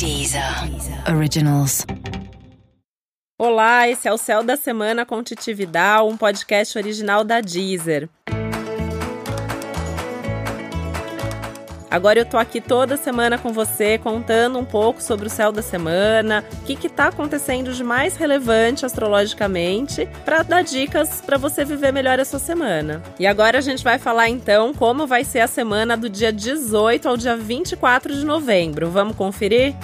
Deezer Originals. Olá, esse é o Céu da Semana com Titi Vidal, um podcast original da Deezer. Agora eu tô aqui toda semana com você contando um pouco sobre o céu da semana, o que está acontecendo de mais relevante astrologicamente, para dar dicas para você viver melhor a sua semana. E agora a gente vai falar então como vai ser a semana do dia 18 ao dia 24 de novembro. Vamos conferir?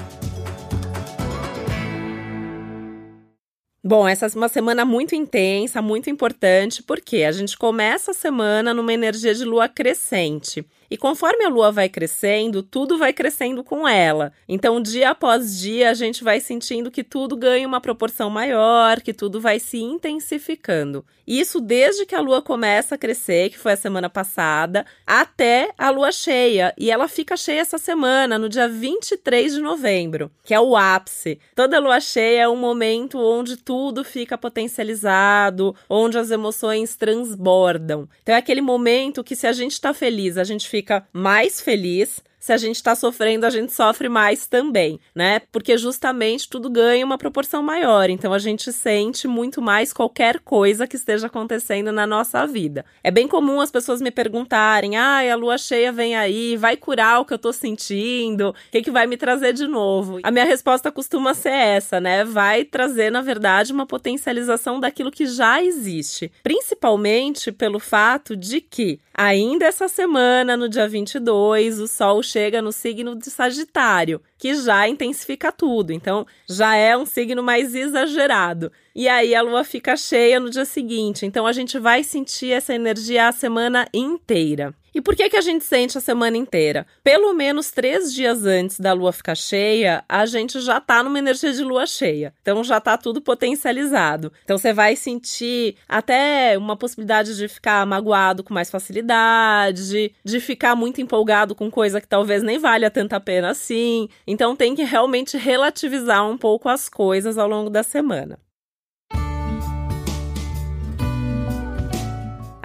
Bom, essa é uma semana muito intensa, muito importante, porque a gente começa a semana numa energia de lua crescente. E conforme a lua vai crescendo, tudo vai crescendo com ela. Então, dia após dia, a gente vai sentindo que tudo ganha uma proporção maior, que tudo vai se intensificando. Isso desde que a lua começa a crescer, que foi a semana passada, até a lua cheia. E ela fica cheia essa semana, no dia 23 de novembro, que é o ápice. Toda lua cheia é um momento onde tudo fica potencializado, onde as emoções transbordam. Então, é aquele momento que, se a gente está feliz, a gente fica mais feliz se a gente está sofrendo, a gente sofre mais também, né? Porque justamente tudo ganha uma proporção maior. Então a gente sente muito mais qualquer coisa que esteja acontecendo na nossa vida. É bem comum as pessoas me perguntarem: ah, a lua cheia vem aí, vai curar o que eu tô sentindo? O que, que vai me trazer de novo? A minha resposta costuma ser essa, né? Vai trazer, na verdade, uma potencialização daquilo que já existe. Principalmente pelo fato de que ainda essa semana, no dia 22, o Sol chega no signo de Sagitário, que já intensifica tudo. Então, já é um signo mais exagerado. E aí a lua fica cheia no dia seguinte. Então, a gente vai sentir essa energia a semana inteira. E por que, que a gente sente a semana inteira? Pelo menos três dias antes da lua ficar cheia, a gente já tá numa energia de lua cheia. Então já tá tudo potencializado. Então você vai sentir até uma possibilidade de ficar magoado com mais facilidade, de ficar muito empolgado com coisa que talvez nem valha tanta pena assim. Então tem que realmente relativizar um pouco as coisas ao longo da semana.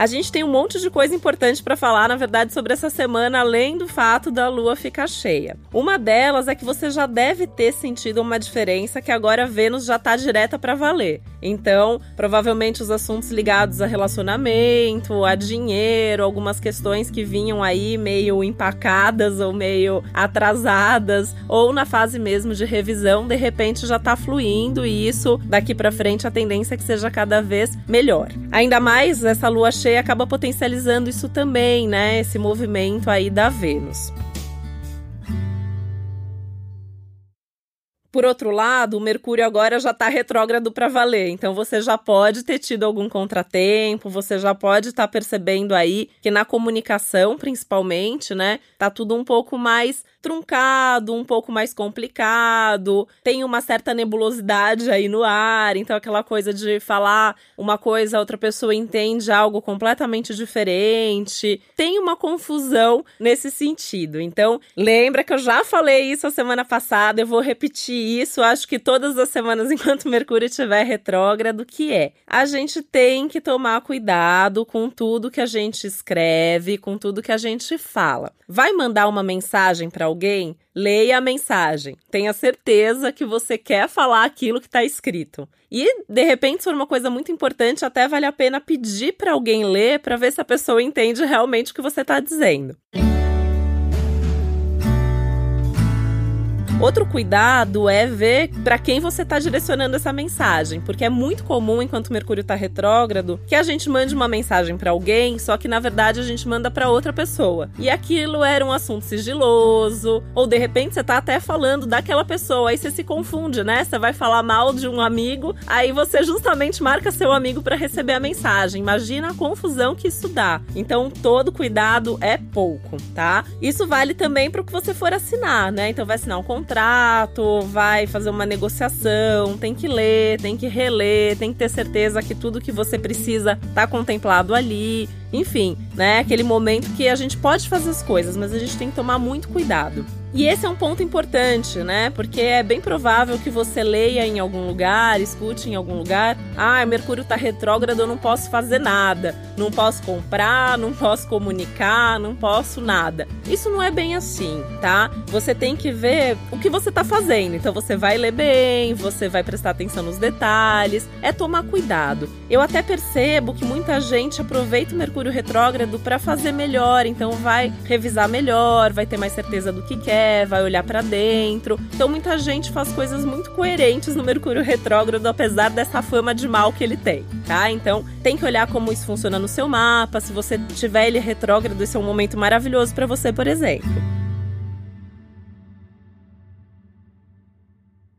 A gente tem um monte de coisa importante para falar, na verdade, sobre essa semana, além do fato da lua ficar cheia. Uma delas é que você já deve ter sentido uma diferença que agora Vênus já tá direta para valer. Então, provavelmente os assuntos ligados a relacionamento, a dinheiro, algumas questões que vinham aí meio empacadas ou meio atrasadas, ou na fase mesmo de revisão, de repente já tá fluindo e isso daqui para frente a tendência é que seja cada vez melhor. Ainda mais essa lua cheia acaba potencializando isso também, né? Esse movimento aí da Vênus. Por outro lado, o Mercúrio agora já está retrógrado para valer, então você já pode ter tido algum contratempo, você já pode estar tá percebendo aí que na comunicação, principalmente, né, tá tudo um pouco mais truncado, um pouco mais complicado, tem uma certa nebulosidade aí no ar, então aquela coisa de falar uma coisa, outra pessoa entende algo completamente diferente. Tem uma confusão nesse sentido. Então, lembra que eu já falei isso a semana passada, eu vou repetir isso, acho que todas as semanas enquanto Mercúrio estiver retrógrado, que é: a gente tem que tomar cuidado com tudo que a gente escreve, com tudo que a gente fala. Vai mandar uma mensagem para alguém, leia a mensagem. Tenha certeza que você quer falar aquilo que está escrito. E, de repente, se for uma coisa muito importante, até vale a pena pedir para alguém ler para ver se a pessoa entende realmente o que você está dizendo. Outro cuidado é ver para quem você está direcionando essa mensagem, porque é muito comum, enquanto Mercúrio está retrógrado, que a gente mande uma mensagem para alguém, só que na verdade a gente manda para outra pessoa. E aquilo era um assunto sigiloso, ou de repente você tá até falando daquela pessoa, aí você se confunde, né? Você vai falar mal de um amigo, aí você justamente marca seu amigo para receber a mensagem. Imagina a confusão que isso dá. Então, todo cuidado é pouco, tá? Isso vale também para o que você for assinar, né? Então vai assinar um contrato contrato, vai fazer uma negociação, tem que ler, tem que reler, tem que ter certeza que tudo que você precisa está contemplado ali. Enfim, né? Aquele momento que a gente pode fazer as coisas, mas a gente tem que tomar muito cuidado. E esse é um ponto importante, né? Porque é bem provável que você leia em algum lugar, escute em algum lugar: ah, Mercúrio tá retrógrado, eu não posso fazer nada, não posso comprar, não posso comunicar, não posso nada. Isso não é bem assim, tá? Você tem que ver o que você tá fazendo. Então você vai ler bem, você vai prestar atenção nos detalhes, é tomar cuidado. Eu até percebo que muita gente aproveita o Mercúrio retrógrado para fazer melhor, então vai revisar melhor, vai ter mais certeza do que quer vai olhar para dentro. Então muita gente faz coisas muito coerentes no Mercúrio retrógrado, apesar dessa fama de mal que ele tem, tá? Então tem que olhar como isso funciona no seu mapa. Se você tiver ele retrógrado, esse é um momento maravilhoso para você, por exemplo.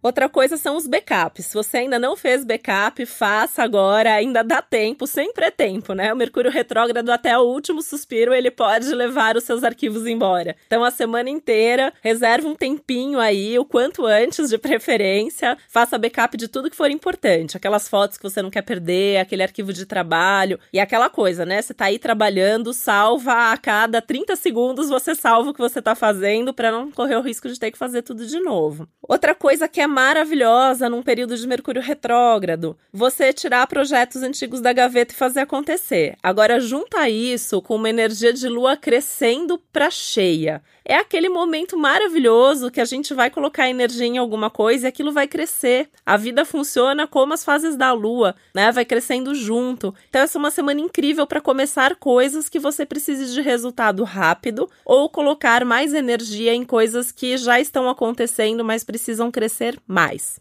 Outra coisa são os backups. Se você ainda não fez backup, faça agora, ainda dá tempo, sempre é tempo, né? O Mercúrio retrógrado até o último suspiro, ele pode levar os seus arquivos embora. Então a semana inteira, reserve um tempinho aí, o quanto antes de preferência, faça backup de tudo que for importante, aquelas fotos que você não quer perder, aquele arquivo de trabalho e aquela coisa, né? Você tá aí trabalhando, salva a cada 30 segundos você salva o que você tá fazendo para não correr o risco de ter que fazer tudo de novo. Outra coisa que é maravilhosa num período de Mercúrio retrógrado. Você tirar projetos antigos da gaveta e fazer acontecer. Agora, junta isso com uma energia de lua crescendo para cheia. É aquele momento maravilhoso que a gente vai colocar energia em alguma coisa e aquilo vai crescer. A vida funciona como as fases da lua, né? Vai crescendo junto. Então, essa é uma semana incrível para começar coisas que você precise de resultado rápido ou colocar mais energia em coisas que já estão acontecendo, mas precisam crescer mais.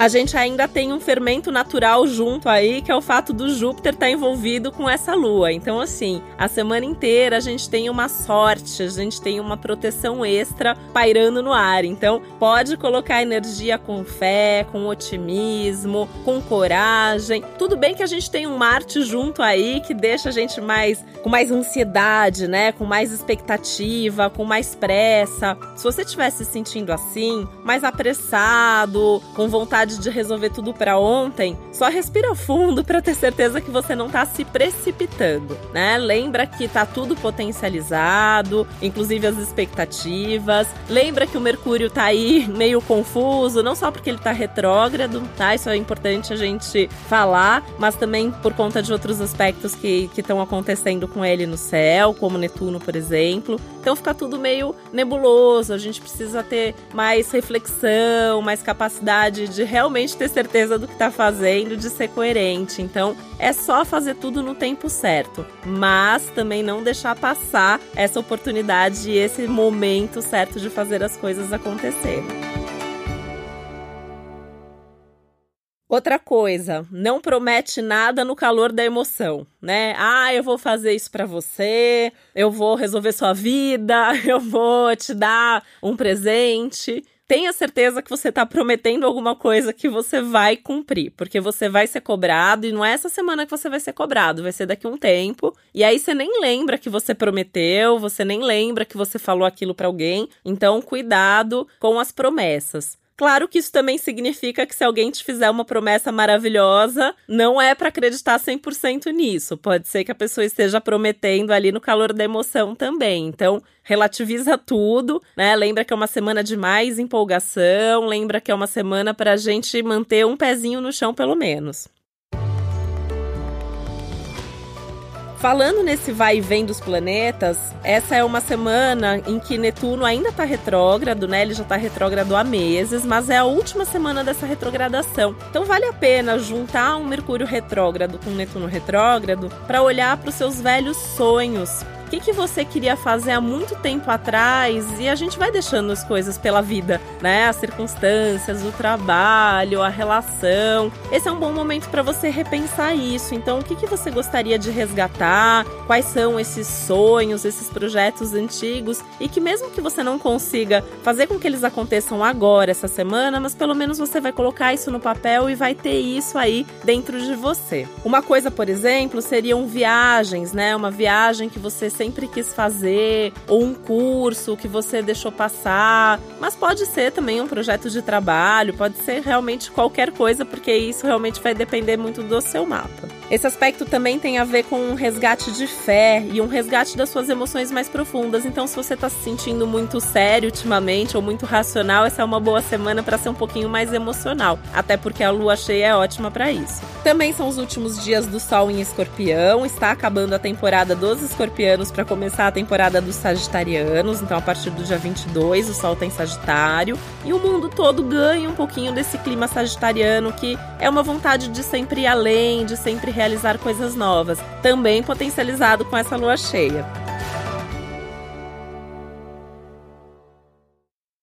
A gente ainda tem um fermento natural junto aí, que é o fato do Júpiter estar tá envolvido com essa lua. Então, assim, a semana inteira a gente tem uma sorte, a gente tem uma proteção extra pairando no ar. Então, pode colocar energia com fé, com otimismo, com coragem. Tudo bem que a gente tem um Marte junto aí que deixa a gente mais com mais ansiedade, né? Com mais expectativa, com mais pressa. Se você estiver se sentindo assim, mais apressado, com vontade vontade de resolver tudo para ontem, só respira fundo para ter certeza que você não tá se precipitando, né? Lembra que tá tudo potencializado, inclusive as expectativas. Lembra que o Mercúrio tá aí meio confuso, não só porque ele tá retrógrado, tá? Isso é importante a gente falar, mas também por conta de outros aspectos que estão acontecendo com ele no céu, como Netuno, por exemplo. Então fica tudo meio nebuloso, a gente precisa ter mais reflexão, mais capacidade de realmente ter certeza do que está fazendo, de ser coerente. Então, é só fazer tudo no tempo certo, mas também não deixar passar essa oportunidade e esse momento certo de fazer as coisas acontecerem. Outra coisa, não promete nada no calor da emoção, né? Ah, eu vou fazer isso para você, eu vou resolver sua vida, eu vou te dar um presente. Tenha certeza que você está prometendo alguma coisa que você vai cumprir, porque você vai ser cobrado e não é essa semana que você vai ser cobrado, vai ser daqui a um tempo. E aí você nem lembra que você prometeu, você nem lembra que você falou aquilo para alguém. Então, cuidado com as promessas. Claro que isso também significa que se alguém te fizer uma promessa maravilhosa, não é para acreditar 100% nisso. Pode ser que a pessoa esteja prometendo ali no calor da emoção também. Então, relativiza tudo, né? Lembra que é uma semana de mais empolgação, lembra que é uma semana para a gente manter um pezinho no chão pelo menos. Falando nesse vai e vem dos planetas, essa é uma semana em que Netuno ainda está retrógrado, né? Ele já está retrógrado há meses, mas é a última semana dessa retrogradação. Então vale a pena juntar um Mercúrio retrógrado com Netuno retrógrado para olhar para os seus velhos sonhos, que, que você queria fazer há muito tempo atrás e a gente vai deixando as coisas pela vida, né? As circunstâncias, o trabalho, a relação. Esse é um bom momento para você repensar isso. Então, o que, que você gostaria de resgatar? Quais são esses sonhos, esses projetos antigos e que mesmo que você não consiga fazer com que eles aconteçam agora, essa semana, mas pelo menos você vai colocar isso no papel e vai ter isso aí dentro de você. Uma coisa, por exemplo, seriam viagens, né? Uma viagem que você sempre quis fazer, ou um curso que você deixou passar. Mas pode ser também um projeto de trabalho, pode ser realmente qualquer coisa, porque isso realmente vai depender muito do seu mapa. Esse aspecto também tem a ver com um resgate de fé e um resgate das suas emoções mais profundas. Então, se você está se sentindo muito sério ultimamente ou muito racional, essa é uma boa semana para ser um pouquinho mais emocional, até porque a lua cheia é ótima para isso. Também são os últimos dias do Sol em Escorpião, está acabando a temporada dos Escorpianos para começar a temporada dos Sagitarianos. Então, a partir do dia 22, o Sol tem Sagitário e o mundo todo ganha um pouquinho desse clima sagitariano que é uma vontade de sempre ir além, de sempre realizar coisas novas, também potencializado com essa lua cheia.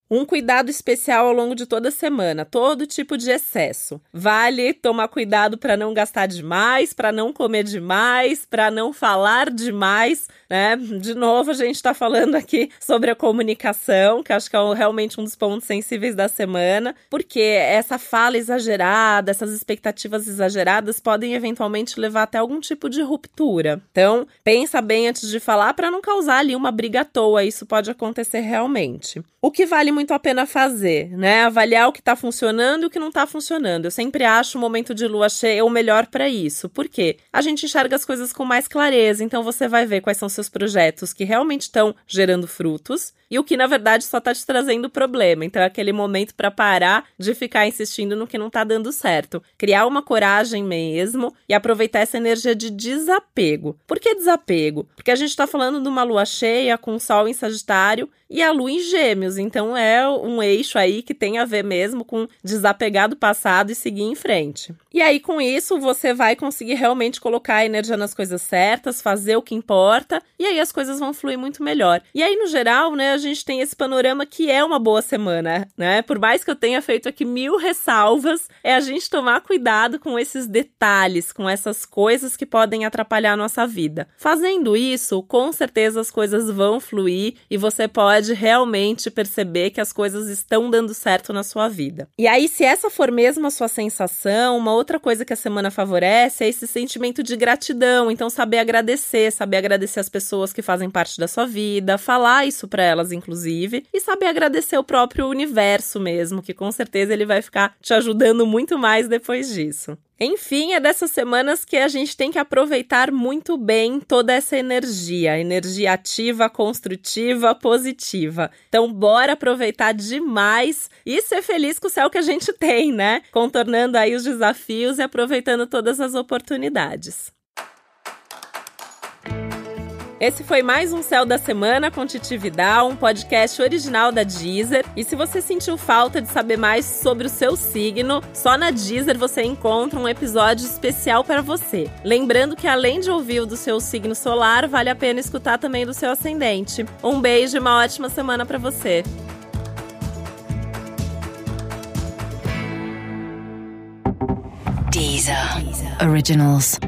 Um cuidado especial ao longo de toda a semana, todo tipo de excesso. Vale tomar cuidado para não gastar demais, para não comer demais, para não falar demais, né? De novo, a gente está falando aqui sobre a comunicação, que acho que é realmente um dos pontos sensíveis da semana, porque essa fala exagerada, essas expectativas exageradas podem eventualmente levar até algum tipo de ruptura. Então, pensa bem antes de falar para não causar ali uma briga à toa, isso pode acontecer realmente. O que vale muito a pena fazer, né? Avaliar o que está funcionando e o que não está funcionando. Eu sempre acho o momento de lua cheia o melhor para isso. Por quê? A gente enxerga as coisas com mais clareza, então você vai ver quais são seus projetos que realmente estão gerando frutos e o que na verdade só está te trazendo problema. Então é aquele momento para parar de ficar insistindo no que não está dando certo. Criar uma coragem mesmo e aproveitar essa energia de desapego. Por que desapego? Porque a gente está falando de uma lua cheia com o sol em Sagitário e a lua em Gêmeos. Então é um eixo aí que tem a ver mesmo com desapegar do passado e seguir em frente. E aí com isso você vai conseguir realmente colocar a energia nas coisas certas, fazer o que importa e aí as coisas vão fluir muito melhor. E aí no geral, né, a gente tem esse panorama que é uma boa semana, né? Por mais que eu tenha feito aqui mil ressalvas, é a gente tomar cuidado com esses detalhes, com essas coisas que podem atrapalhar a nossa vida. Fazendo isso, com certeza as coisas vão fluir e você pode realmente perceber que as coisas estão dando certo na sua vida. E aí, se essa for mesmo a sua sensação, uma outra coisa que a semana favorece é esse sentimento de gratidão. Então, saber agradecer, saber agradecer as pessoas que fazem parte da sua vida, falar isso para elas inclusive, e saber agradecer o próprio universo mesmo, que com certeza ele vai ficar te ajudando muito mais depois disso. Enfim, é dessas semanas que a gente tem que aproveitar muito bem toda essa energia, energia ativa, construtiva, positiva. Então, bora aproveitar demais e ser feliz com o céu que a gente tem, né? Contornando aí os desafios e aproveitando todas as oportunidades. Esse foi mais um Céu da Semana com Titi Vidal, um podcast original da Deezer. E se você sentiu falta de saber mais sobre o seu signo, só na Deezer você encontra um episódio especial para você. Lembrando que além de ouvir o do seu signo solar, vale a pena escutar também do seu ascendente. Um beijo e uma ótima semana para você. Deezer. Deezer. Originals.